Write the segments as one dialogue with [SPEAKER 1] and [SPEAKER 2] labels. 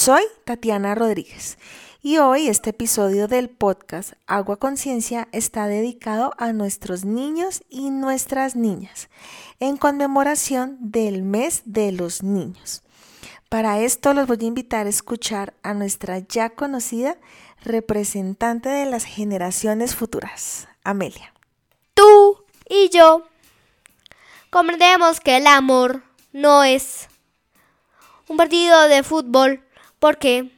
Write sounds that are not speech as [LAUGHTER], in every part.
[SPEAKER 1] Soy Tatiana Rodríguez y hoy este episodio del podcast Agua Conciencia está dedicado a nuestros niños y nuestras niñas en conmemoración del mes de los niños. Para esto los voy a invitar a escuchar a nuestra ya conocida representante de las generaciones futuras, Amelia.
[SPEAKER 2] Tú y yo comprendemos que el amor no es un partido de fútbol porque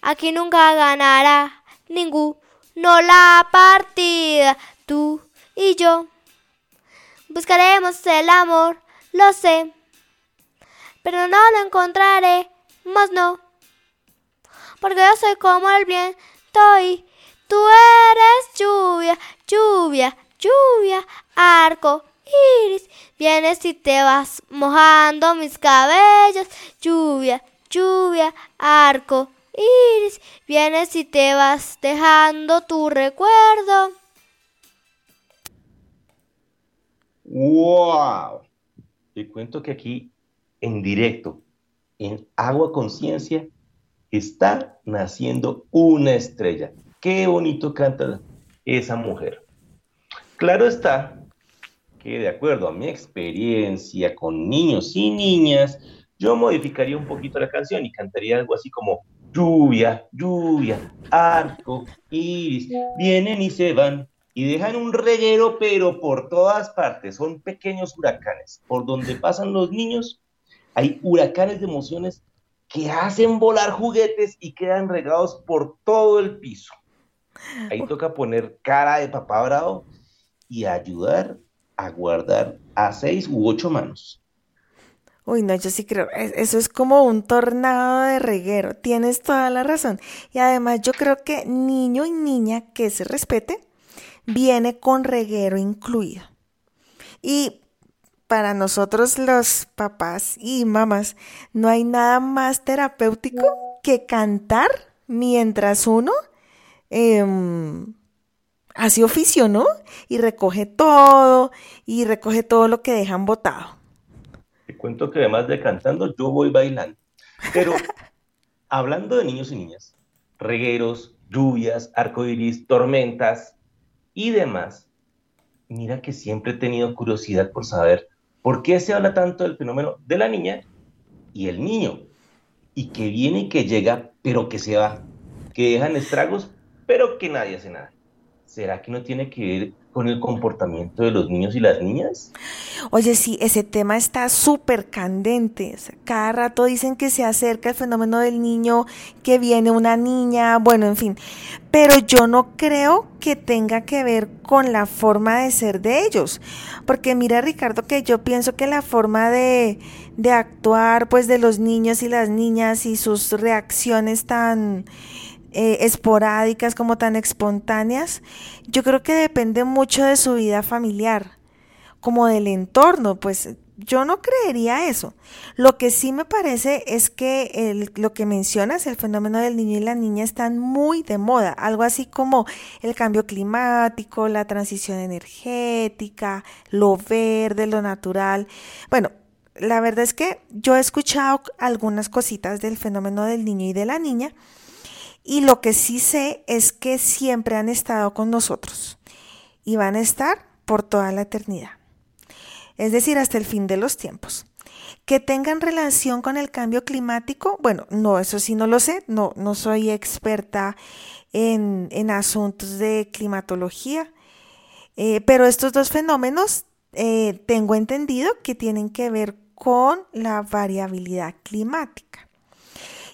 [SPEAKER 2] aquí nunca ganará ninguno la partida. Tú y yo buscaremos el amor, lo sé pero no lo encontraré, más no. Porque yo soy como el viento y tú eres lluvia, lluvia, lluvia, arco iris. Vienes y te vas mojando mis cabellos, lluvia, lluvia, arco iris. Vienes y te vas dejando tu recuerdo.
[SPEAKER 3] ¡Wow! Te cuento que aquí en directo, en Agua Conciencia, está naciendo una estrella. Qué bonito canta esa mujer. Claro está que de acuerdo a mi experiencia con niños y niñas, yo modificaría un poquito la canción y cantaría algo así como lluvia, lluvia, arco, iris, vienen y se van y dejan un reguero, pero por todas partes, son pequeños huracanes. Por donde pasan los niños, hay huracanes de emociones que hacen volar juguetes y quedan regados por todo el piso. Ahí toca poner cara de papá bravo y ayudar a guardar a seis u ocho manos.
[SPEAKER 1] Uy, no, yo sí creo, eso es como un tornado de reguero, tienes toda la razón. Y además yo creo que niño y niña que se respete viene con reguero incluido. Y para nosotros los papás y mamás no hay nada más terapéutico que cantar mientras uno em, hace oficio, ¿no? Y recoge todo y recoge todo lo que dejan botado.
[SPEAKER 3] Cuento que además de cantando, yo voy bailando. Pero [LAUGHS] hablando de niños y niñas, regueros, lluvias, arcoíris, tormentas y demás, mira que siempre he tenido curiosidad por saber ¿Por qué se habla tanto del fenómeno de la niña y el niño? Y que viene y que llega, pero que se va, que dejan estragos, pero que nadie hace nada. ¿Será que no tiene que ver con el comportamiento de los niños y las niñas?
[SPEAKER 1] Oye, sí, ese tema está súper candente. cada rato dicen que se acerca el fenómeno del niño, que viene una niña, bueno, en fin. Pero yo no creo que tenga que ver con la forma de ser de ellos. Porque mira, Ricardo, que yo pienso que la forma de, de actuar, pues, de los niños y las niñas y sus reacciones tan eh, esporádicas, como tan espontáneas, yo creo que depende mucho de su vida familiar, como del entorno, pues yo no creería eso. Lo que sí me parece es que lo que mencionas, el fenómeno del niño y la niña, están muy de moda. Algo así como el cambio climático, la transición energética, lo verde, lo natural. Bueno, la verdad es que yo he escuchado algunas cositas del fenómeno del niño y de la niña y lo que sí sé es que siempre han estado con nosotros y van a estar por toda la eternidad. Es decir, hasta el fin de los tiempos. Que tengan relación con el cambio climático, bueno, no, eso sí no lo sé, no, no soy experta en, asuntos de climatología, eh, pero estos dos fenómenos eh, tengo entendido que tienen que ver con la variabilidad climática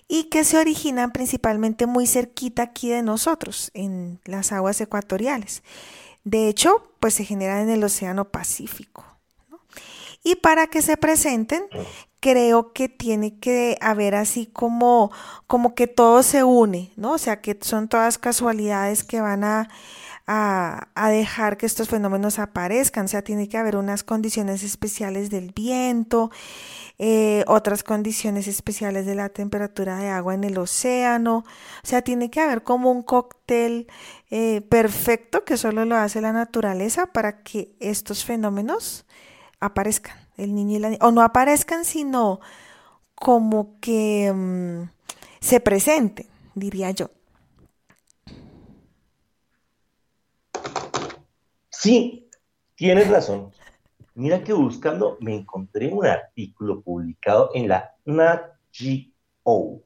[SPEAKER 1] y que se originan principalmente muy cerquita aquí de nosotros, en las aguas ecuatoriales. De hecho, pues se generan en el Océano Pacífico. Y para que se presenten, creo que tiene que haber así como, como que todo se une, ¿no? O sea, que son todas casualidades que van a, a, dejar que estos fenómenos aparezcan. O sea, tiene que haber unas condiciones especiales del viento, eh, otras condiciones especiales de la temperatura de agua en el océano. O sea, tiene que haber como un cóctel eh, perfecto que solo lo hace la naturaleza para que estos fenómenos aparezcan, el niño y la niña, o no aparezcan, sino como que mm, se presenten, diría yo.
[SPEAKER 3] Sí, tienes razón. Mira que buscando me encontré un artículo publicado en la Nat Geo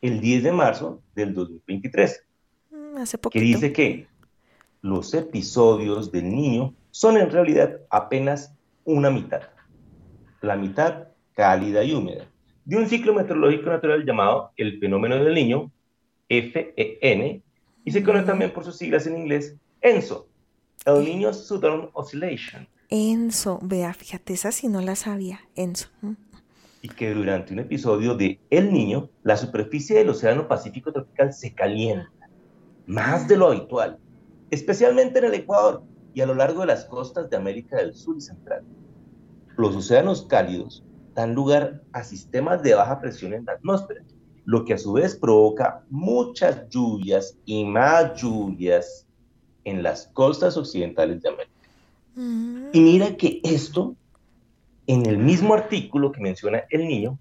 [SPEAKER 3] el 10 de marzo del 2023,
[SPEAKER 1] Mm, Hace
[SPEAKER 3] que dice que los episodios del niño son en realidad apenas una mitad, la mitad cálida y húmeda, de un ciclo meteorológico natural llamado el fenómeno del niño, FEN, y se conoce también por sus siglas en inglés, ENSO, el Niño Southern Oscillation,
[SPEAKER 1] Enzo, vea, fíjate, esa sí no la sabía, Enzo.
[SPEAKER 3] Y que durante un episodio de El Niño, la superficie del Océano Pacífico tropical se calienta, más de lo habitual, especialmente en el Ecuador y a lo largo de las costas de América del Sur y Central. Los océanos cálidos dan lugar a sistemas de baja presión en la atmósfera, lo que a su vez provoca muchas lluvias y más lluvias en las costas occidentales de América.
[SPEAKER 1] Mm.
[SPEAKER 3] Y mira que esto, en el mismo artículo que menciona el niño,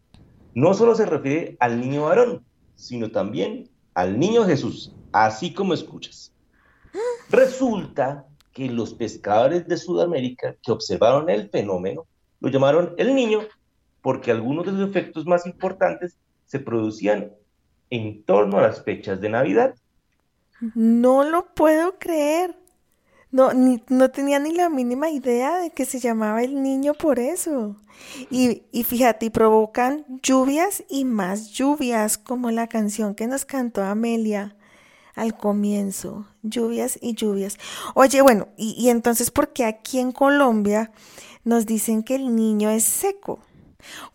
[SPEAKER 3] no solo se refiere al niño varón, sino también al niño Jesús, así como escuchas. Resulta que los pescadores de Sudamérica que observaron el fenómeno lo llamaron el niño porque algunos de sus efectos más importantes se producían en torno a las fechas de Navidad.
[SPEAKER 1] No lo puedo creer. No, no tenía ni la mínima idea de que se llamaba el niño por eso. Y, y fíjate, provocan lluvias y más lluvias, como la canción que nos cantó Amelia al comienzo. Lluvias y lluvias. Oye, bueno, y, y entonces, ¿por qué aquí en Colombia nos dicen que el niño es seco?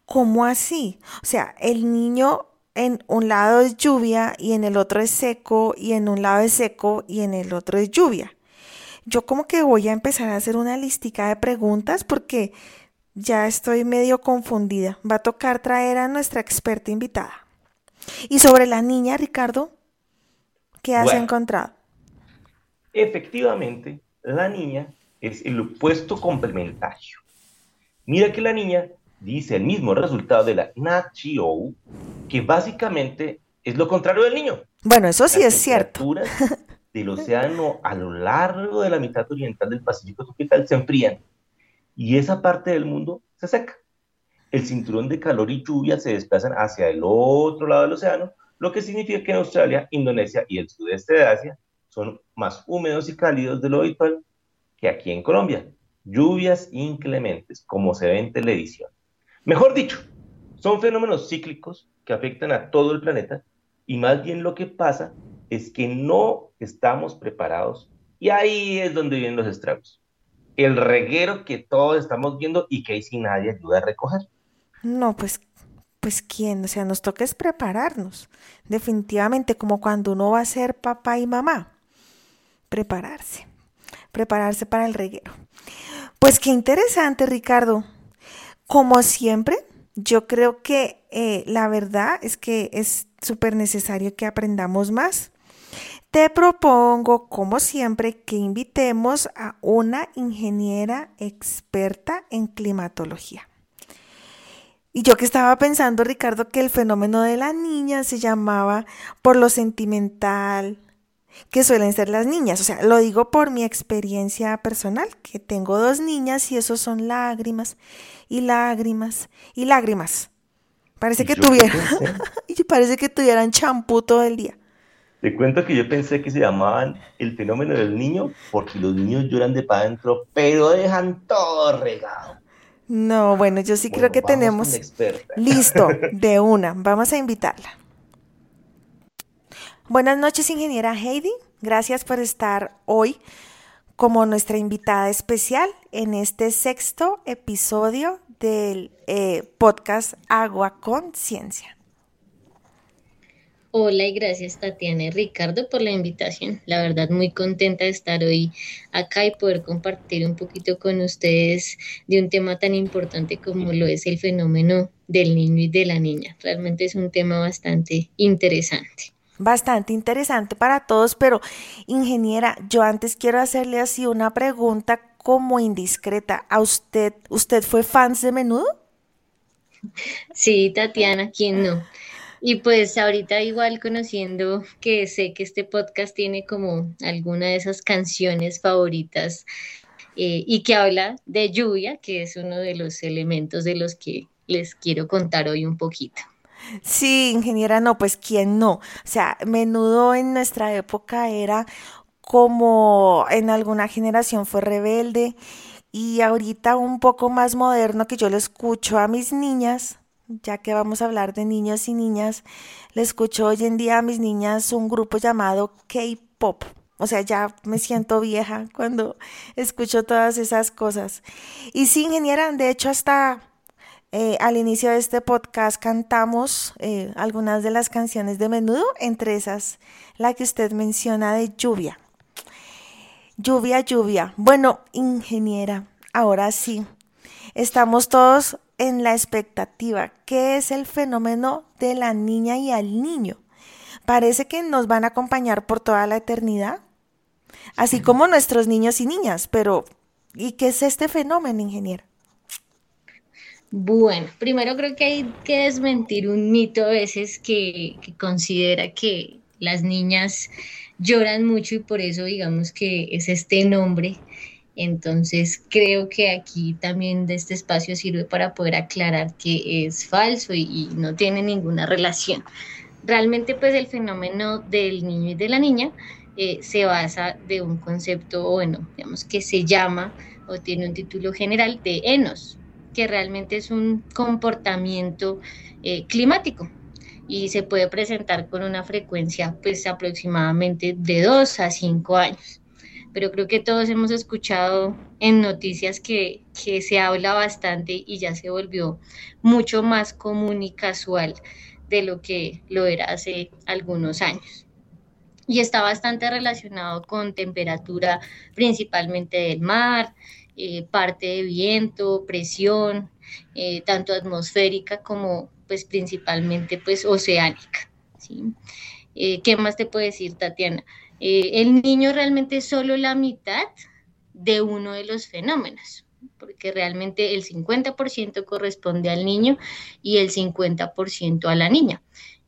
[SPEAKER 1] ¿Cómo así? O sea, el niño en un lado es lluvia y en el otro es seco y en un lado es seco y en el otro es lluvia. Yo como que voy a empezar a hacer una listica de preguntas porque ya estoy medio confundida. Va a tocar traer a nuestra experta invitada. Y sobre la niña, Ricardo, ¿qué has
[SPEAKER 3] Bueno.
[SPEAKER 1] encontrado?
[SPEAKER 3] Efectivamente, la niña es el opuesto complementario. Mira que la niña dice el mismo resultado de la NATGO, que básicamente es lo contrario del niño.
[SPEAKER 1] Bueno, eso sí
[SPEAKER 3] Las
[SPEAKER 1] es cierto. [LAUGHS]
[SPEAKER 3] del océano a lo largo de la mitad oriental del Pacífico tropical se enfrían y esa parte del mundo se seca. El cinturón de calor y lluvia se desplazan hacia el otro lado del océano, lo que significa que en Australia, Indonesia y el sudeste de Asia son más húmedos y cálidos de lo habitual que aquí en Colombia. Lluvias inclementes, como se ve en televisión. Mejor dicho, son fenómenos cíclicos que afectan a todo el planeta y más bien lo que pasa es que no estamos preparados y ahí es donde vienen los estragos. El reguero que todos estamos viendo y que ahí sí nadie ayuda a recoger.
[SPEAKER 1] No, pues, pues quién, o sea, nos toca es prepararnos. Definitivamente, como cuando uno va a ser papá y mamá. Prepararse. Prepararse para el reguero. Pues qué interesante, Ricardo. Como siempre, yo creo que eh, la verdad es que es súper necesario que aprendamos más. Te propongo, como siempre, que invitemos a una ingeniera experta en climatología. Y yo que estaba pensando, Ricardo, que el fenómeno de la niña se llamaba por lo sentimental que suelen ser las niñas. O sea, lo digo por mi experiencia personal, que tengo dos niñas y eso son lágrimas y lágrimas y lágrimas. Parece que tuvieran, [LAUGHS] parece que tuvieran champú todo el día.
[SPEAKER 3] Te cuento que yo pensé que se llamaban el fenómeno del niño porque los niños lloran de para adentro, pero dejan todo regado.
[SPEAKER 1] No, bueno, yo sí creo que tenemos listo [LAUGHS] de una. Vamos a invitarla. Buenas noches, ingeniera Heidi. Gracias por estar hoy como nuestra invitada especial en este sexto episodio del eh, podcast Agua con Ciencia.
[SPEAKER 4] Hola y gracias Tatiana y Ricardo por la invitación. La verdad muy contenta de estar hoy acá y poder compartir un poquito con ustedes de un tema tan importante como lo es el fenómeno del niño y de la niña. Realmente es un tema bastante interesante.
[SPEAKER 1] Bastante interesante para todos, pero ingeniera, yo antes quiero hacerle así una pregunta como indiscreta. ¿A usted, usted fue fans de menudo?
[SPEAKER 4] Sí, Tatiana, ¿quién no? Y pues ahorita igual conociendo que sé que este podcast tiene como alguna de esas canciones favoritas eh, y que habla de lluvia, que es uno de los elementos de los que les quiero contar hoy un poquito.
[SPEAKER 1] Sí, ingeniera, no, pues quién no. O sea, menudo en nuestra época era como en alguna generación fue rebelde y ahorita un poco más moderno que yo le escucho a mis niñas, ya que vamos a hablar de niños y niñas, le escucho hoy en día a mis niñas un grupo llamado K-Pop. O sea, ya me siento vieja cuando escucho todas esas cosas. Y sí, ingeniera, de hecho hasta eh, al inicio de este podcast cantamos eh, algunas de las canciones de menudo, entre esas la que usted menciona de lluvia. Lluvia, lluvia. Bueno, ingeniera, ahora sí, estamos todos en la expectativa. ¿Qué es el fenómeno de la niña y al niño? Parece que nos van a acompañar por toda la eternidad, así como nuestros niños y niñas, pero ¿y qué es este fenómeno, ingeniera?
[SPEAKER 4] Bueno, primero creo que hay que desmentir un mito a veces que, que considera que las niñas lloran mucho y por eso digamos que es este nombre. Entonces creo que aquí también de este espacio sirve para poder aclarar que es falso y, no tiene ninguna relación. Realmente pues el fenómeno del niño y de la niña eh, se basa de un concepto, bueno, digamos que se llama o tiene un título general de enos, que realmente es un comportamiento eh, climático, y se puede presentar con una frecuencia pues aproximadamente de 2 a 5 años. Pero creo que todos hemos escuchado en noticias que, que se habla bastante y ya se volvió mucho más común y casual de lo que lo era hace algunos años. Y está bastante relacionado con temperatura principalmente del mar, eh, parte de viento, presión, eh, tanto atmosférica como pues principalmente pues oceánica. Eh, ¿Qué más te puedo decir, Tatiana? Eh, el niño realmente es solo la mitad de uno de los fenómenos, porque realmente el 50% corresponde al niño y el 50% a la niña.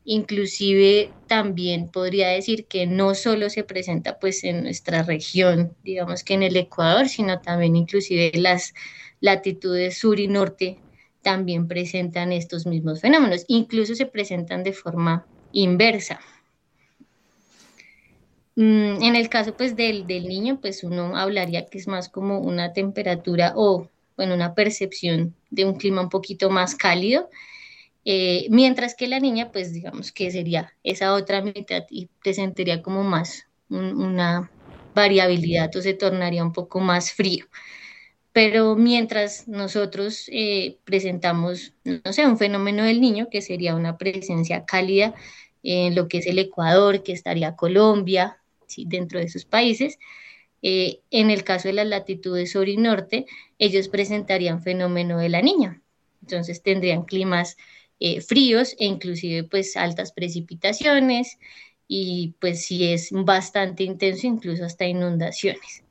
[SPEAKER 4] Inclusive también podría decir que no solo se presenta pues en nuestra región, digamos que en el Ecuador, sino también inclusive las latitudes sur y norte también presentan estos mismos fenómenos, incluso se presentan de forma inversa. Mm, en el caso pues del, del, niño, pues uno hablaría que es más como una temperatura o, bueno, una percepción de un clima un poquito más cálido, eh, mientras que la niña, pues digamos que sería esa otra mitad y presentaría como más una variabilidad o se tornaría un poco más frío pero mientras nosotros eh, presentamos, no sé, un fenómeno del niño, que sería una presencia cálida en lo que es el Ecuador, que estaría Colombia, dentro de esos países, eh, en el caso de las latitudes sur y norte, ellos presentarían fenómeno de la niña. Entonces tendrían climas eh, fríos e inclusive pues altas precipitaciones y pues si es bastante intenso, incluso hasta inundaciones.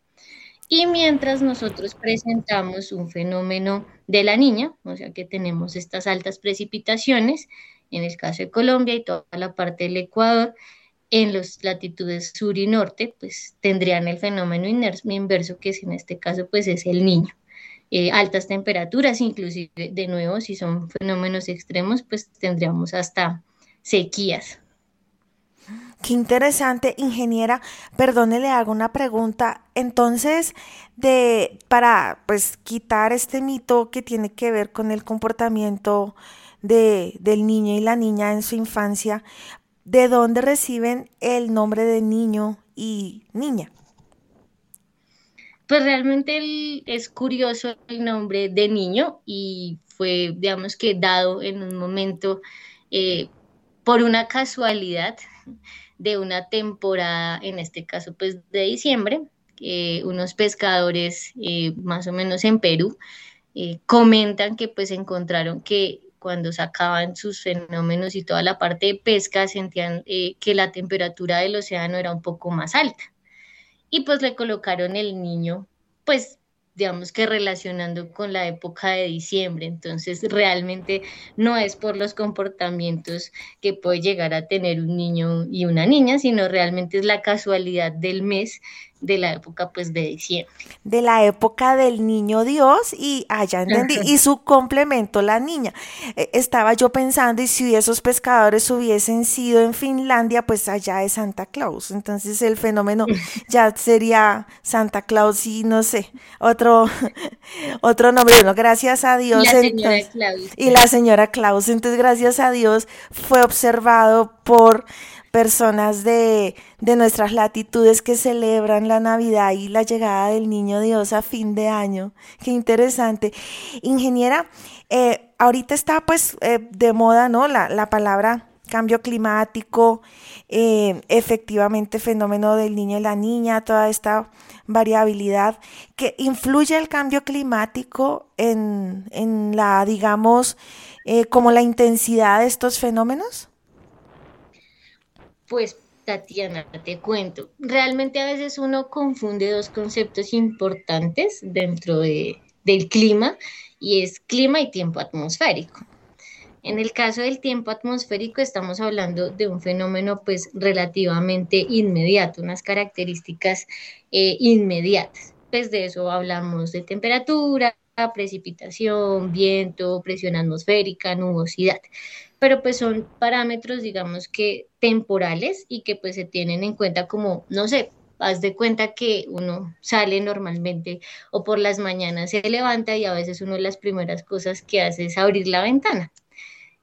[SPEAKER 4] Y mientras nosotros presentamos un fenómeno de la niña, o sea que tenemos estas altas precipitaciones, en el caso de Colombia y toda la parte del Ecuador, en las latitudes sur y norte, pues tendrían el fenómeno inverso, que es en este caso, pues es el niño. Eh, altas temperaturas, inclusive de nuevo, si son fenómenos extremos, pues tendríamos hasta sequías.
[SPEAKER 1] Qué interesante, ingeniera. Perdone, le hago una pregunta. Entonces, de para pues quitar este mito que tiene que ver con el comportamiento de, del niño y la niña en su infancia, ¿de dónde reciben el nombre de niño y niña?
[SPEAKER 4] Pues realmente es curioso el nombre de niño y fue, digamos que, dado en un momento eh, por una casualidad de una temporada, en este caso pues de diciembre, unos pescadores eh, más o menos en Perú eh, comentan que pues encontraron que cuando sacaban sus fenómenos y toda la parte de pesca sentían eh, que la temperatura del océano era un poco más alta. Y pues le colocaron el niño, pues digamos que relacionando con la época de diciembre. Entonces, realmente no es por los comportamientos que puede llegar a tener un niño y una niña, sino realmente es la casualidad del mes de la época pues de diciembre.
[SPEAKER 1] De la época del niño Dios y allá entendí, y su complemento la niña. E, estaba yo pensando y si esos pescadores hubiesen sido en Finlandia, pues allá es Santa Claus. Entonces el fenómeno [LAUGHS] ya sería Santa Claus y no sé, otro, [LAUGHS] otro nombre. Bueno, gracias a Dios.
[SPEAKER 4] La señora Claus.
[SPEAKER 1] Y la señora Claus. Entonces gracias a Dios fue observado por personas de, nuestras latitudes que celebran la Navidad y la llegada del Niño Dios a fin de año. Qué interesante. Ingeniera, eh, ahorita está pues eh, de moda, ¿no? La, la palabra cambio climático, eh, efectivamente fenómeno del niño y la niña, toda esta variabilidad que influye el cambio climático en, en la, digamos, como la intensidad de estos fenómenos.
[SPEAKER 4] Pues Tatiana, te cuento. Realmente a veces uno confunde dos conceptos importantes dentro de, del clima y es clima y tiempo atmosférico. En el caso del tiempo atmosférico estamos hablando de un fenómeno pues relativamente inmediato, unas características eh, inmediatas. Pues de eso hablamos de temperatura, precipitación, viento, presión atmosférica, nubosidad pero pues son parámetros, digamos que temporales y que pues se tienen en cuenta como, no sé, haz de cuenta que uno sale normalmente o por las mañanas se levanta y a veces una de las primeras cosas que hace es abrir la ventana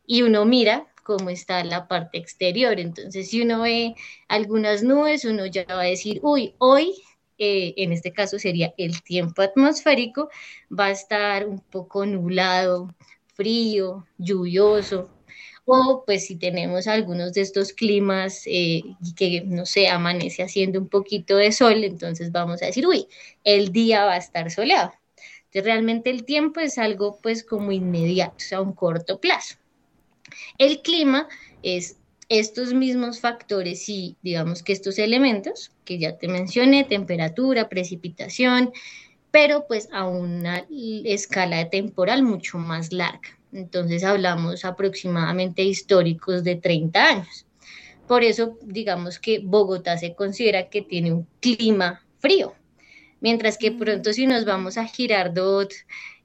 [SPEAKER 4] y uno mira cómo está la parte exterior. Entonces, si uno ve algunas nubes, uno ya va a decir, uy, hoy, eh, en este caso sería el tiempo atmosférico, va a estar un poco nublado, frío, lluvioso, o pues si tenemos algunos de estos climas eh, que, no sé, amanece haciendo un poquito de sol, entonces vamos a decir, uy, el día va a estar soleado. Entonces realmente el tiempo es algo pues como inmediato, o sea, a un corto plazo. El clima es estos mismos factores y digamos que estos elementos que ya te mencioné, temperatura, precipitación, pero pues a una escala temporal mucho más larga. Entonces hablamos aproximadamente históricos de 30 años. Por eso, digamos que Bogotá se considera que tiene un clima frío, mientras que pronto si nos vamos a Girardot,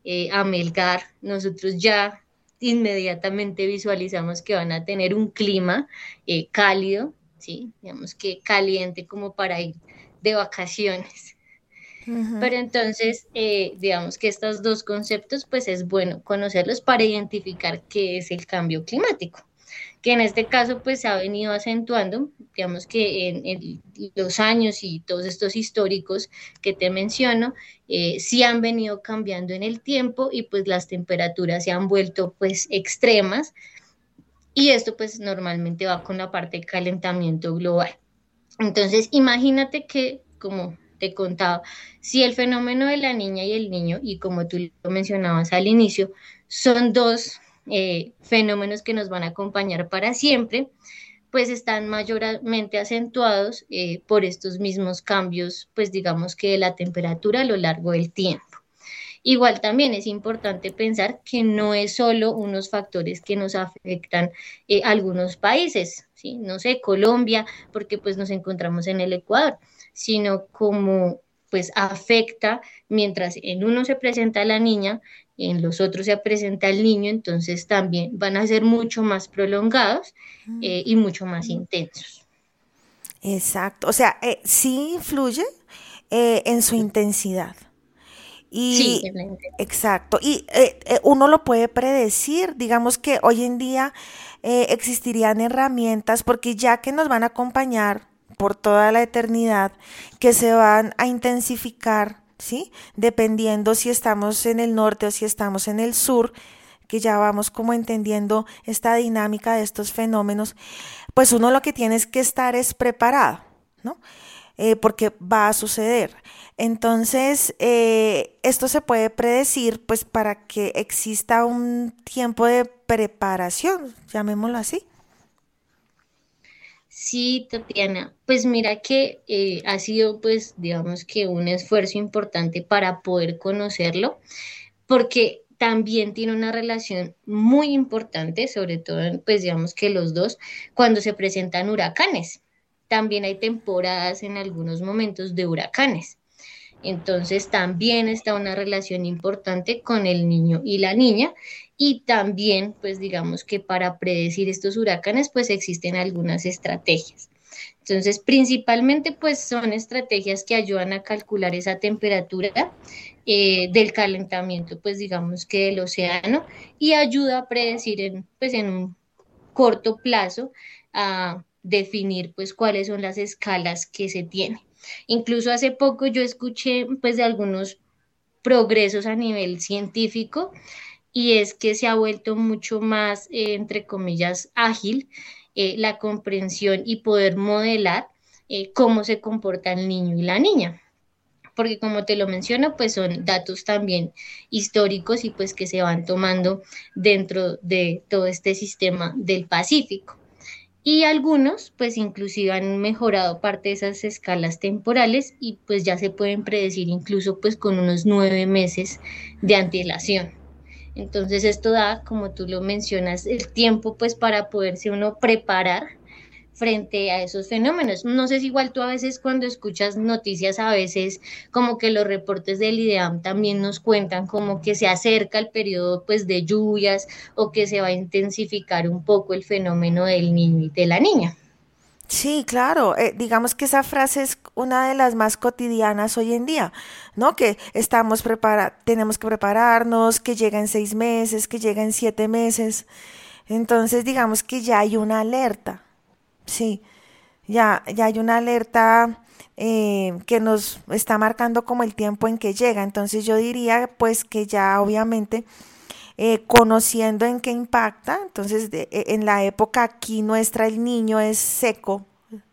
[SPEAKER 4] eh, a Melgar, nosotros ya inmediatamente visualizamos que van a tener un clima eh, cálido, ¿sí? digamos que caliente como para ir de vacaciones. Pero entonces, eh, digamos que estos dos conceptos, pues es bueno conocerlos para identificar qué es el cambio climático, que en este caso, pues ha venido acentuando, digamos que en, los años y todos estos históricos que te menciono, eh, sí han venido cambiando en el tiempo y pues las temperaturas se han vuelto pues extremas y esto pues normalmente va con la parte de calentamiento global. Entonces, imagínate que como te contaba, si el fenómeno de la niña y el niño, y como tú lo mencionabas al inicio, son dos eh, fenómenos que nos van a acompañar para siempre, pues están mayormente acentuados eh, por estos mismos cambios, pues digamos que de la temperatura a lo largo del tiempo. Igual también es importante pensar que no es solo unos factores que nos afectan eh, algunos países, ¿sí? no sé, Colombia, porque pues nos encontramos en el Ecuador, sino como pues afecta mientras en uno se presenta la niña, en los otros se presenta el niño, entonces también van a ser mucho más prolongados mm. eh, y mucho más intensos.
[SPEAKER 1] Exacto, o sea, eh, sí influye eh, en su intensidad. Y, sí, exacto. Y uno lo puede predecir, digamos que hoy en día existirían herramientas porque ya que nos van a acompañar por toda la eternidad que se van a intensificar, ¿sí? Dependiendo si estamos en el norte o si estamos en el sur, que ya vamos como entendiendo esta dinámica de estos fenómenos, pues uno lo que tiene es que estar es preparado, ¿no? Eh, porque va a suceder. Entonces, eh, esto se puede predecir pues para que exista un tiempo de preparación, llamémoslo así.
[SPEAKER 4] Sí, Tatiana, pues mira que eh, ha sido pues digamos que un esfuerzo importante para poder conocerlo, porque también tiene una relación muy importante, sobre todo pues digamos que los dos, cuando se presentan huracanes. También hay temporadas en algunos momentos de huracanes. Entonces también está una relación importante con el niño y la niña y también, pues digamos que para predecir estos huracanes, pues existen algunas estrategias. Entonces, principalmente, pues son estrategias que ayudan a calcular esa temperatura eh, del calentamiento, pues digamos que del océano, y ayuda a predecir en, pues, en un corto plazo a definir pues cuáles son las escalas que se tienen. Incluso hace poco yo escuché pues de algunos progresos a nivel científico y es que se ha vuelto mucho más, eh, entre comillas, ágil eh, la comprensión y poder modelar eh, cómo se comporta el niño y la niña. Porque como te lo menciono, pues son datos también históricos y pues que se van tomando dentro de todo este sistema del Pacífico. Y algunos, pues inclusive han mejorado parte de esas escalas temporales y pues ya se pueden predecir incluso pues con unos nueve meses de antelación. Entonces esto da, como tú lo mencionas, el tiempo pues para poderse uno preparar frente a esos fenómenos. No sé si igual tú a veces cuando escuchas noticias, a veces como que los reportes del IDEAM también nos cuentan como que se acerca el periodo pues de lluvias o que se va a intensificar un poco el fenómeno del niño y de la niña.
[SPEAKER 1] Sí, claro. Eh, digamos que esa frase es una de las más cotidianas hoy en día, ¿no? Que estamos prepara tenemos que prepararnos, que llega en seis meses, que llega en siete meses. Entonces, digamos que ya hay una alerta, sí, ya, ya hay una alerta eh, que nos está marcando como el tiempo en que llega. Entonces, yo diría, pues, que ya obviamente eh, conociendo en qué impacta. Entonces, e, en la época aquí nuestra el niño es seco,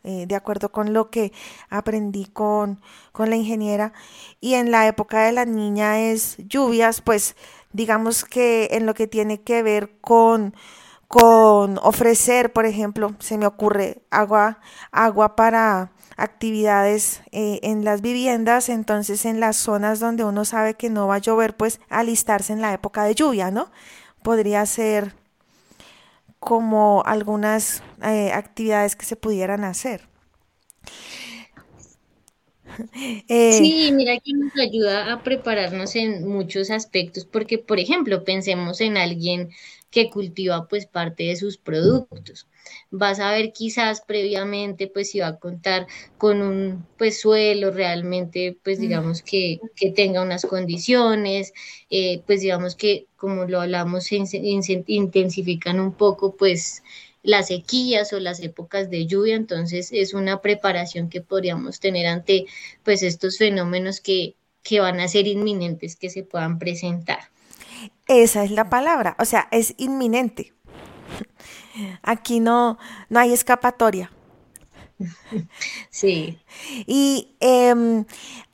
[SPEAKER 1] eh, de acuerdo con lo que aprendí con, con la ingeniera. Y en la época de la niña es lluvias, pues digamos que en lo que tiene que ver con con ofrecer, por ejemplo, se me ocurre agua, agua para actividades eh, en las viviendas, entonces en las zonas donde uno sabe que no va a llover, pues alistarse en la época de lluvia, ¿no? Podría ser como algunas eh, actividades que se pudieran hacer. [LAUGHS]
[SPEAKER 4] Eh, sí, mira que nos ayuda a prepararnos en muchos aspectos, porque por ejemplo, pensemos en alguien que cultiva pues parte de sus productos. Vas a ver quizás previamente pues si va a contar con un pues suelo realmente pues digamos que, tenga unas condiciones, eh, pues digamos que como lo hablamos se intensifican un poco pues las sequías o las épocas de lluvia, entonces es una preparación que podríamos tener ante pues estos fenómenos que, que van a ser inminentes que se puedan presentar.
[SPEAKER 1] Esa es la palabra, o sea, es inminente. Aquí no, no hay escapatoria.
[SPEAKER 4] Sí.
[SPEAKER 1] Y em,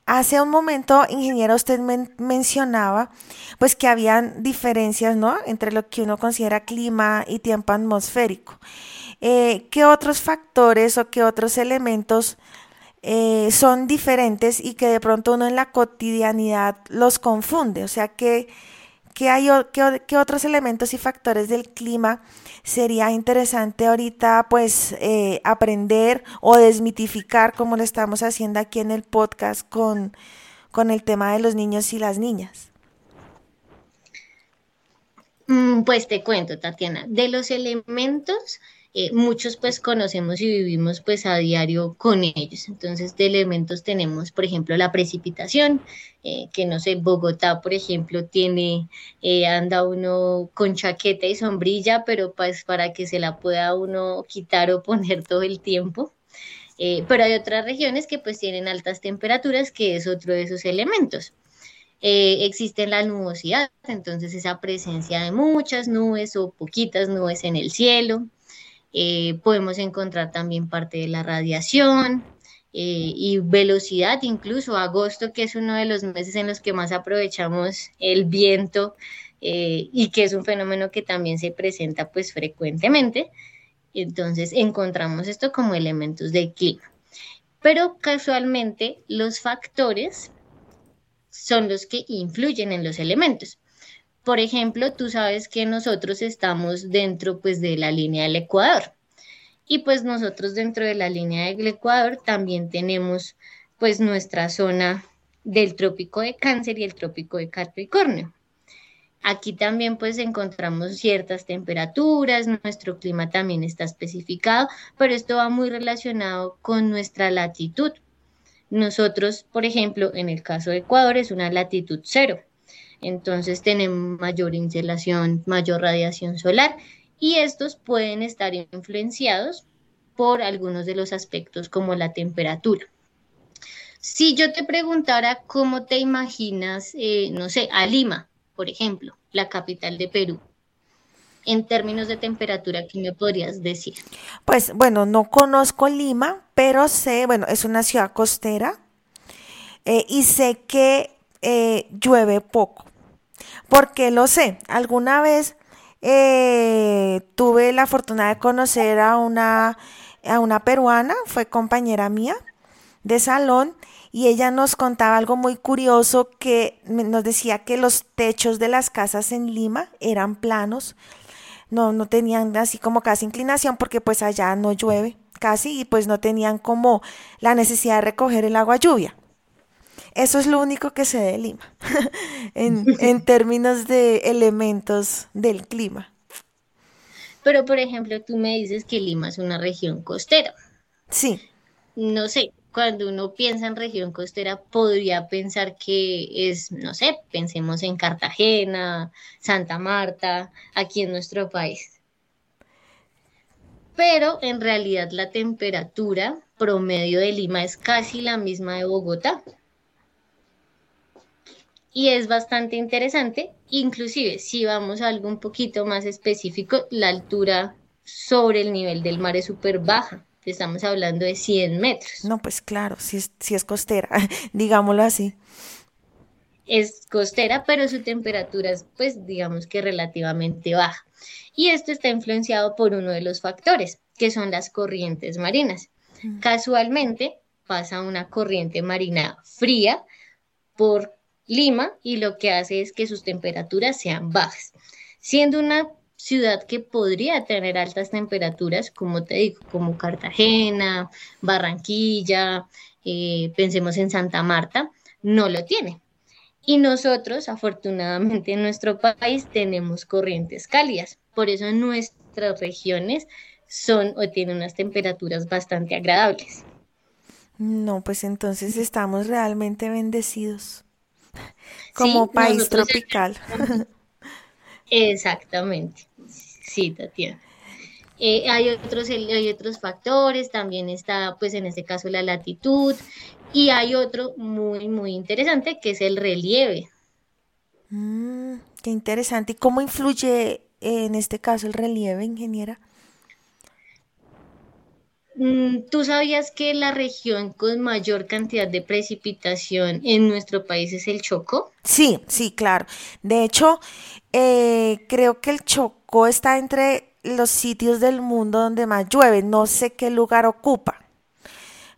[SPEAKER 1] hace un momento, ingeniero, usted mencionaba pues que habían diferencias, ¿no? Entre lo que uno considera clima y tiempo atmosférico. Eh, ¿Qué otros factores o qué otros elementos eh, son diferentes y que de pronto uno en la cotidianidad los confunde? O sea, que ¿Qué, hay, qué, otros elementos y factores del clima sería interesante ahorita pues eh, aprender o desmitificar como lo estamos haciendo aquí en el podcast con, con el tema de los niños y las niñas?
[SPEAKER 4] Mm, pues te cuento, Tatiana, de los elementos eh, muchos pues conocemos y vivimos pues a diario con ellos. Entonces de elementos tenemos, por ejemplo, la precipitación, eh, que no sé, Bogotá, por ejemplo, tiene, eh, anda uno con chaqueta y sombrilla, pero pues para que se la pueda uno quitar o poner [LAUGHS] todo el tiempo. pero hay otras regiones que pues tienen altas temperaturas, que es otro de esos elementos. existe la nubosidad, entonces esa presencia de muchas nubes o poquitas nubes en el cielo. Eh, podemos encontrar también parte de la radiación eh, y velocidad, incluso agosto, que es uno de los meses en los que más aprovechamos el viento eh, y que es un fenómeno que también se presenta pues frecuentemente. Entonces encontramos esto como elementos del clima. Pero casualmente los factores son los que influyen en los elementos. Por ejemplo, tú sabes que nosotros estamos dentro pues de la línea del Ecuador. Y pues nosotros dentro de la línea del Ecuador también tenemos pues nuestra zona del trópico de Cáncer y el trópico de Capricornio. Aquí también pues encontramos ciertas temperaturas, nuestro clima también está especificado, pero esto va muy relacionado con nuestra latitud. Nosotros, por ejemplo, en el caso de Ecuador es una latitud cero, entonces tenemos mayor insolación, mayor radiación solar y estos pueden estar influenciados por algunos de los aspectos como la temperatura. Si yo te preguntara cómo te imaginas, eh, no sé, a Lima, por ejemplo, la capital de Perú, en términos de temperatura, ¿qué me podrías decir?
[SPEAKER 1] Pues bueno, no conozco Lima, pero sé, bueno, es una ciudad costera eh, y sé que eh, llueve poco. Porque lo sé? Alguna vez tuve la fortuna de conocer a una, a una peruana, fue compañera mía de salón y ella nos contaba algo muy curioso que nos decía que los techos de las casas en Lima eran planos, no, no tenían así como casi inclinación porque pues allá no llueve casi y pues no tenían como la necesidad de recoger el agua lluvia. Eso es lo único que sé de Lima [LAUGHS] en, en términos de elementos del clima.
[SPEAKER 4] Pero por ejemplo, tú me dices que Lima es una región costera.
[SPEAKER 1] Sí.
[SPEAKER 4] No sé, cuando uno piensa en región costera, podría pensar que es, no sé, pensemos en Cartagena, Santa Marta, aquí en nuestro país. Pero en realidad la temperatura promedio de Lima es casi la misma de Bogotá. Y es bastante interesante, inclusive si vamos a algo un poquito más específico, la altura sobre el nivel del mar es súper baja estamos hablando de 100 metros.
[SPEAKER 1] No, pues claro, si es, si es costera, [LAUGHS] digámoslo así.
[SPEAKER 4] Es costera, pero su temperatura es, pues, digamos que relativamente baja. Y esto está influenciado por uno de los factores, que son las corrientes marinas. Mm. Casualmente pasa una corriente marina fría por Lima y lo que hace es que sus temperaturas sean bajas, siendo una ciudad que podría tener altas temperaturas, como te digo, como Cartagena, Barranquilla, eh, pensemos en Santa Marta, no lo tiene. Y nosotros, afortunadamente, en nuestro país tenemos corrientes cálidas. Por eso nuestras regiones son o tienen unas temperaturas bastante agradables.
[SPEAKER 1] No, pues entonces estamos realmente bendecidos como país tropical. [LAUGHS]
[SPEAKER 4] Exactamente. Sí, Tatiana. Eh, hay, otros, hay otros factores, también está, pues en este caso, la latitud, y hay otro muy, muy interesante, que es el relieve.
[SPEAKER 1] Mm, qué interesante. ¿Y cómo influye en este caso el relieve, ingeniera?
[SPEAKER 4] Mm, ¿Tú sabías que la región con mayor cantidad de precipitación en nuestro país es el Chocó?
[SPEAKER 1] Sí, sí, claro. De hecho, eh, creo que el Chocó está entre los sitios del mundo donde más llueve. No sé qué lugar ocupa,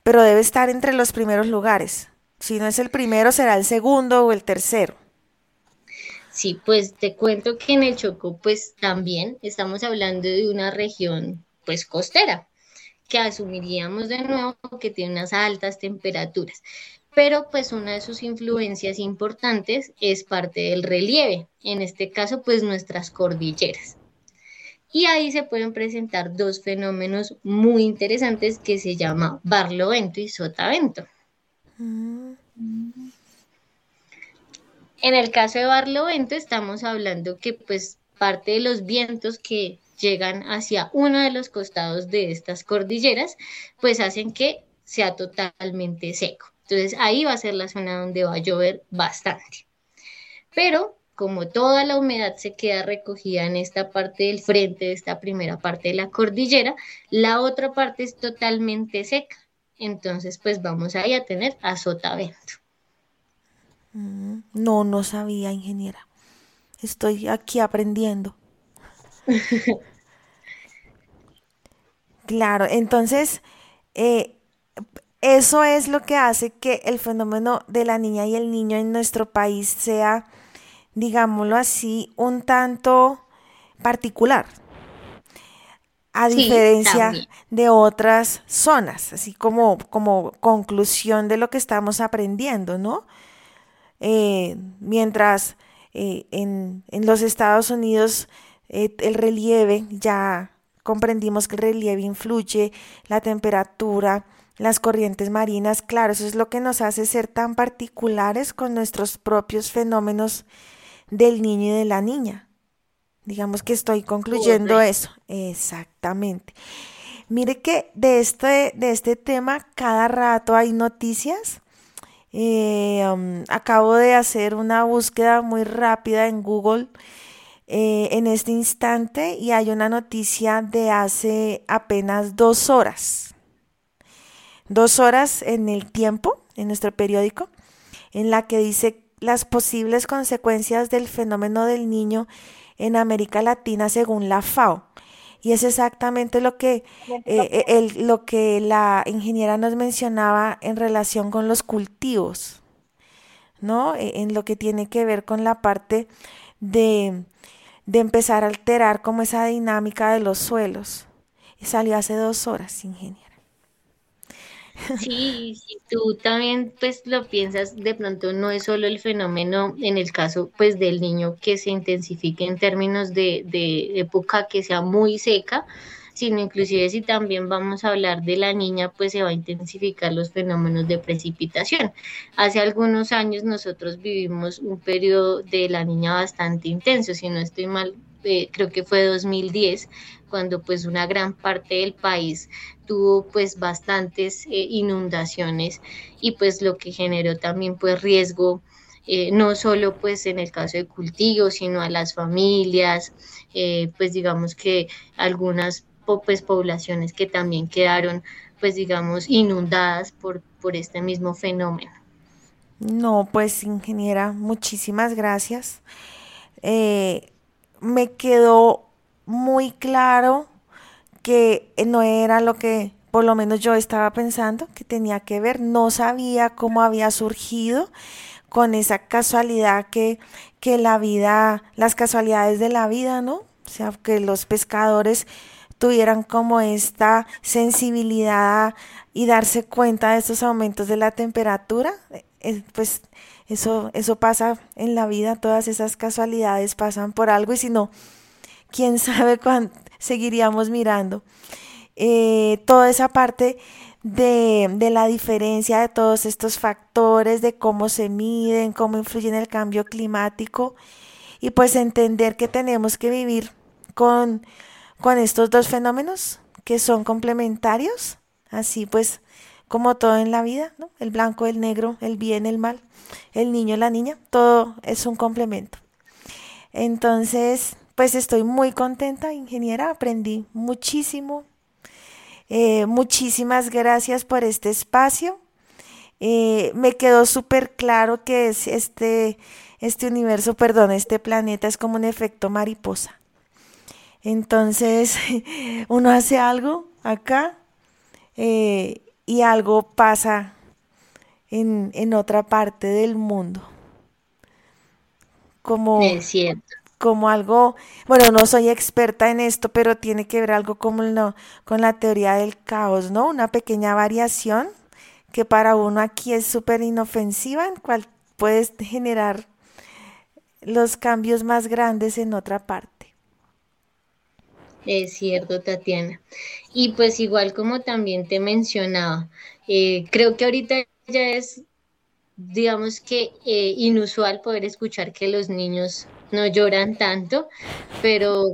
[SPEAKER 1] pero debe estar entre los primeros lugares. Si no es el primero, será el segundo o el tercero.
[SPEAKER 4] Sí, pues te cuento que en el Chocó, pues también estamos hablando de una región, pues costera que asumiríamos de nuevo que tiene unas altas temperaturas. Pero pues una de sus influencias importantes es parte del relieve, en este caso pues nuestras cordilleras. Y ahí se pueden presentar dos fenómenos muy interesantes que se llama barlovento y sotavento. Mm. En el caso de barlovento estamos hablando que pues parte de los vientos que llegan hacia uno de los costados de estas cordilleras, pues hacen que sea totalmente seco. Entonces ahí va a ser la zona donde va a llover bastante. Pero como toda la humedad se queda recogida en esta parte del frente, de esta primera parte de la cordillera, la otra parte es totalmente seca. Entonces, pues vamos ahí a tener azotavento.
[SPEAKER 1] Mm, no, no sabía, ingeniera. Estoy aquí aprendiendo. [LAUGHS] Claro, entonces eh, eso es lo que hace que el fenómeno de la niña y el niño en nuestro país sea, digámoslo así, un tanto particular, a diferencia de otras zonas, así como, como conclusión de lo que estamos aprendiendo, ¿no? Eh, mientras eh, en, en, los Estados Unidos eh, el relieve, ya comprendimos que el relieve influye, la temperatura, las corrientes marinas, claro, eso es lo que nos hace ser tan particulares con nuestros propios fenómenos del niño y de la niña. Digamos que estoy concluyendo eso. Exactamente. Mire que de este, de este tema cada rato hay noticias. Eh, um, acabo de hacer una búsqueda muy rápida en Google eh, en este instante y hay una noticia de hace apenas dos horas. Dos horas en el tiempo, en nuestro periódico, en la que dice las posibles consecuencias del fenómeno del niño en América Latina según la FAO. Y es exactamente lo que, eh, eh, lo que la ingeniera nos mencionaba en relación con los cultivos, ¿no? E, en lo que tiene que ver con la parte de, de empezar a alterar como esa dinámica de los suelos. Y salió hace dos horas, ingeniera.
[SPEAKER 4] Sí, si tú también pues lo piensas, de pronto no es solo el fenómeno en el caso pues del niño que se intensifique en términos de, de época que sea muy seca, sino inclusive si también vamos a hablar de la niña, pues se va a intensificar los fenómenos de precipitación. Hace algunos años nosotros vivimos un periodo de la niña bastante intenso, si no estoy mal, eh, creo que fue 2010, cuando pues una gran parte del país tuvo pues bastantes eh, inundaciones y pues lo que generó también pues riesgo eh, no solo pues en el caso de cultivos, sino a las familias, pues digamos que algunas pues poblaciones que también quedaron pues digamos inundadas por, por este mismo fenómeno.
[SPEAKER 1] No, pues ingeniera, muchísimas gracias me quedó muy claro que no era lo que por lo menos yo estaba pensando que tenía que ver, no sabía cómo había surgido con esa casualidad que, que la vida, las casualidades de la vida, ¿no? O sea, que los pescadores tuvieran como esta sensibilidad y darse cuenta de estos aumentos de la temperatura, eh, pues eso, eso pasa en la vida, todas esas casualidades pasan por algo y si no, quién [LAUGHS] sabe cuándo seguiríamos mirando. Eh, toda esa parte de, de, la diferencia de todos estos factores, de cómo se miden, cómo influyen el cambio climático y pues entender que tenemos que vivir con, con estos dos fenómenos que son complementarios, así pues como todo en la vida, ¿no? El blanco, el negro, el bien, el mal, el niño, la niña, todo es un complemento. Entonces, pues estoy muy contenta, ingeniera, aprendí muchísimo. Eh, muchísimas gracias por este espacio. Eh, me quedó súper claro que es este, este universo, perdón, este planeta es como un efecto mariposa. Entonces, [LAUGHS] uno hace algo acá eh, y algo pasa en, en otra parte del mundo. Como, como algo, bueno, no soy experta en esto, pero tiene que ver algo como no, con la teoría del caos, ¿no? Una pequeña variación que para uno aquí es súper inofensiva, en cual puedes generar los cambios más grandes en otra parte.
[SPEAKER 4] Es cierto, Tatiana. Y pues igual como también te mencionaba, eh, creo que ahorita ya es, digamos que eh, inusual poder escuchar que los niños no lloran tanto, pero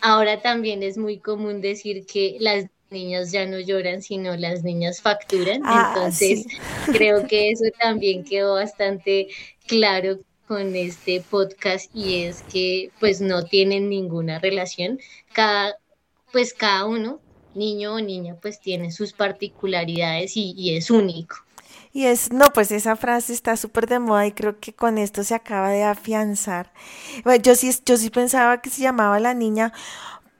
[SPEAKER 4] ahora también es muy común decir que las niñas ya no lloran, sino las niñas facturan. Ah, Entonces, creo que eso también quedó bastante claro con este podcast y es que pues no tienen ninguna relación. Cada, pues cada uno niño o niña pues tiene sus particularidades y, es único.
[SPEAKER 1] Y es, no, pues esa frase está súper de moda y creo que con esto se acaba de afianzar. yo sí, yo sí pensaba que se llamaba la niña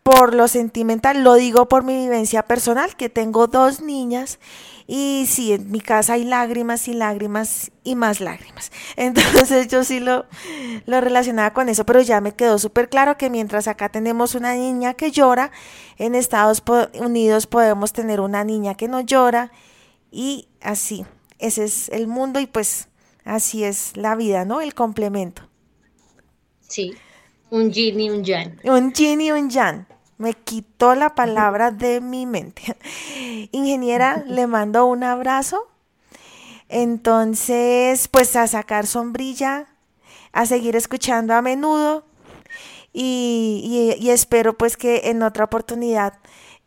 [SPEAKER 1] por lo sentimental, lo digo por mi vivencia personal, que tengo dos niñas y sí, en mi casa hay lágrimas y lágrimas y más lágrimas. [LAUGHS] Entonces yo sí lo, lo relacionaba con eso, pero ya me quedó súper claro que mientras acá tenemos una niña que llora, en Estados Unidos podemos tener una niña que no llora y así. Ese es el mundo y pues así es la vida, ¿no? El complemento.
[SPEAKER 4] Sí, un yin y un yang.
[SPEAKER 1] Un yin y un yang. Me quitó la palabra de mi mente. [LAUGHS] Ingeniera, le mando un abrazo. Entonces, pues a sacar sombrilla, a seguir escuchando a menudo y, espero pues que en otra oportunidad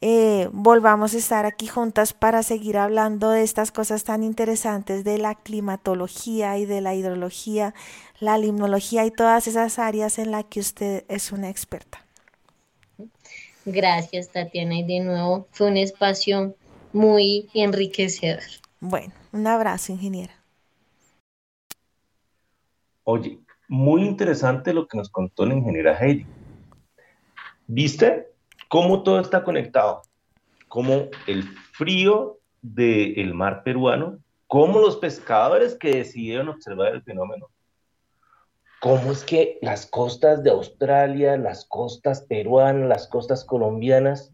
[SPEAKER 1] eh, volvamos a estar aquí juntas para seguir hablando de estas cosas tan interesantes de la climatología y de la hidrología, la limnología y todas esas áreas en las que usted es una experta.
[SPEAKER 4] Gracias, Tatiana. Y de nuevo, fue un espacio muy enriquecedor.
[SPEAKER 1] Bueno, un abrazo, ingeniera.
[SPEAKER 3] Oye, muy interesante lo que nos contó la ingeniera Heidi. ¿Viste cómo todo está conectado? Cómo el frío del mar peruano, cómo los pescadores que decidieron observar el fenómeno cómo es que las costas de Australia, las costas peruanas, las costas colombianas,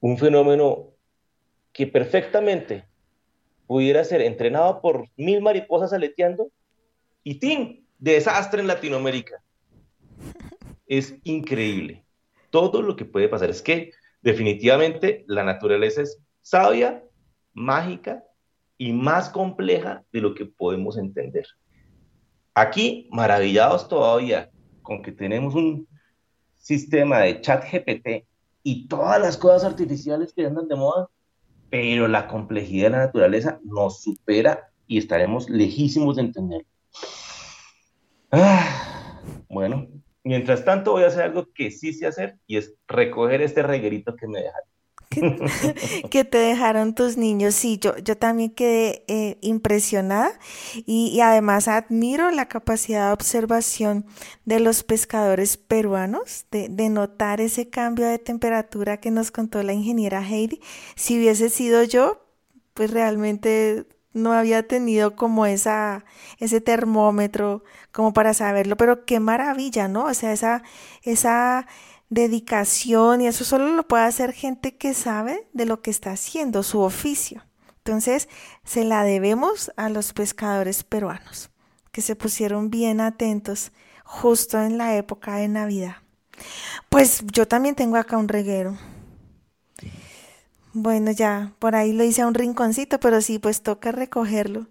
[SPEAKER 3] un fenómeno que perfectamente pudiera ser entrenado por mil mariposas aleteando y ¡tim! Desastre en Latinoamérica. Es increíble. Todo lo que puede pasar es que definitivamente la naturaleza es sabia, mágica y más compleja de lo que podemos entender. Aquí, maravillados todavía con que tenemos un sistema de chat GPT y todas las cosas artificiales que andan de moda, pero la complejidad de la naturaleza nos supera y estaremos lejísimos de entender. Ah, bueno, mientras tanto voy a hacer algo que sí sé hacer y es recoger este reguerito que me dejaron. [LAUGHS]
[SPEAKER 1] que te dejaron tus niños. Sí, yo, yo también quedé eh, impresionada y, además admiro la capacidad de observación de los pescadores peruanos, de, de, notar ese cambio de temperatura que nos contó la ingeniera Heidi. Si hubiese sido yo, pues realmente no había tenido como esa, ese termómetro como para saberlo, pero qué maravilla, ¿no? O sea, esa, esa dedicación y eso solo lo puede hacer gente que sabe de lo que está haciendo, su oficio. Entonces, se la debemos a los pescadores peruanos, que se pusieron bien atentos justo en la época de Navidad. Pues yo también tengo acá un reguero. Bueno, ya por ahí lo hice a un rinconcito, pero sí, pues toca recogerlo.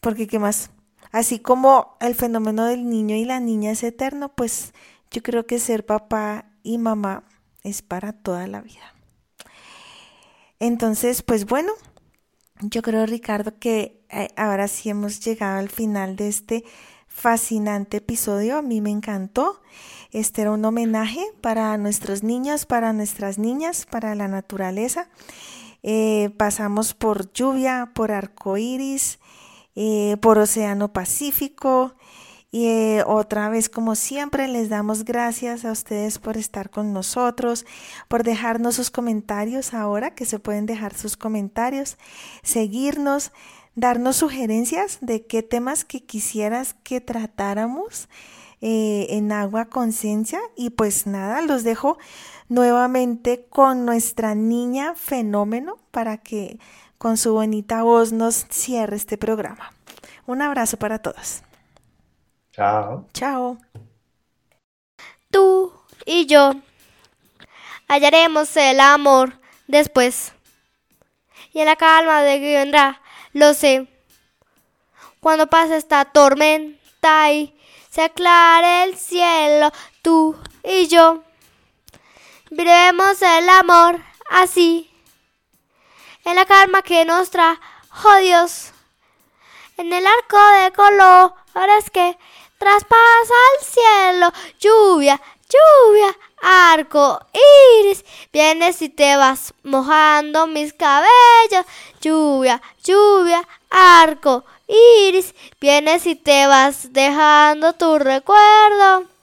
[SPEAKER 1] Porque, ¿qué más? Así como el fenómeno del niño y la niña es eterno, pues yo creo que ser papá y mamá es para toda la vida. Entonces, pues bueno, yo creo, Ricardo, que eh, ahora sí hemos llegado al final de este fascinante episodio. A mí me encantó. Este era un homenaje para nuestros niños, para nuestras niñas, para la naturaleza. Eh, pasamos por lluvia, por arco iris, eh, por Océano Pacífico, y eh, otra vez, como siempre, les damos gracias a ustedes por estar con nosotros, por dejarnos sus comentarios ahora, que se pueden dejar sus comentarios, seguirnos, darnos sugerencias de qué temas que quisieras que tratáramos eh, en Agua Conciencia. Y pues nada, los dejo nuevamente con nuestra niña fenómeno para que con su bonita voz nos cierre este programa. Un abrazo para todos.
[SPEAKER 3] Chao.
[SPEAKER 1] Chao.
[SPEAKER 2] Tú y yo hallaremos el amor después. Y en la calma de que vendrá, lo sé. Cuando pase esta tormenta y se aclare el cielo, tú y yo viviremos el amor así. En la calma que nos trajo Dios. En el arco de colores que traspasa el cielo, lluvia, lluvia, arco iris, vienes y te vas mojando mis cabellos, lluvia, lluvia, arco iris, vienes y te vas dejando tu recuerdo.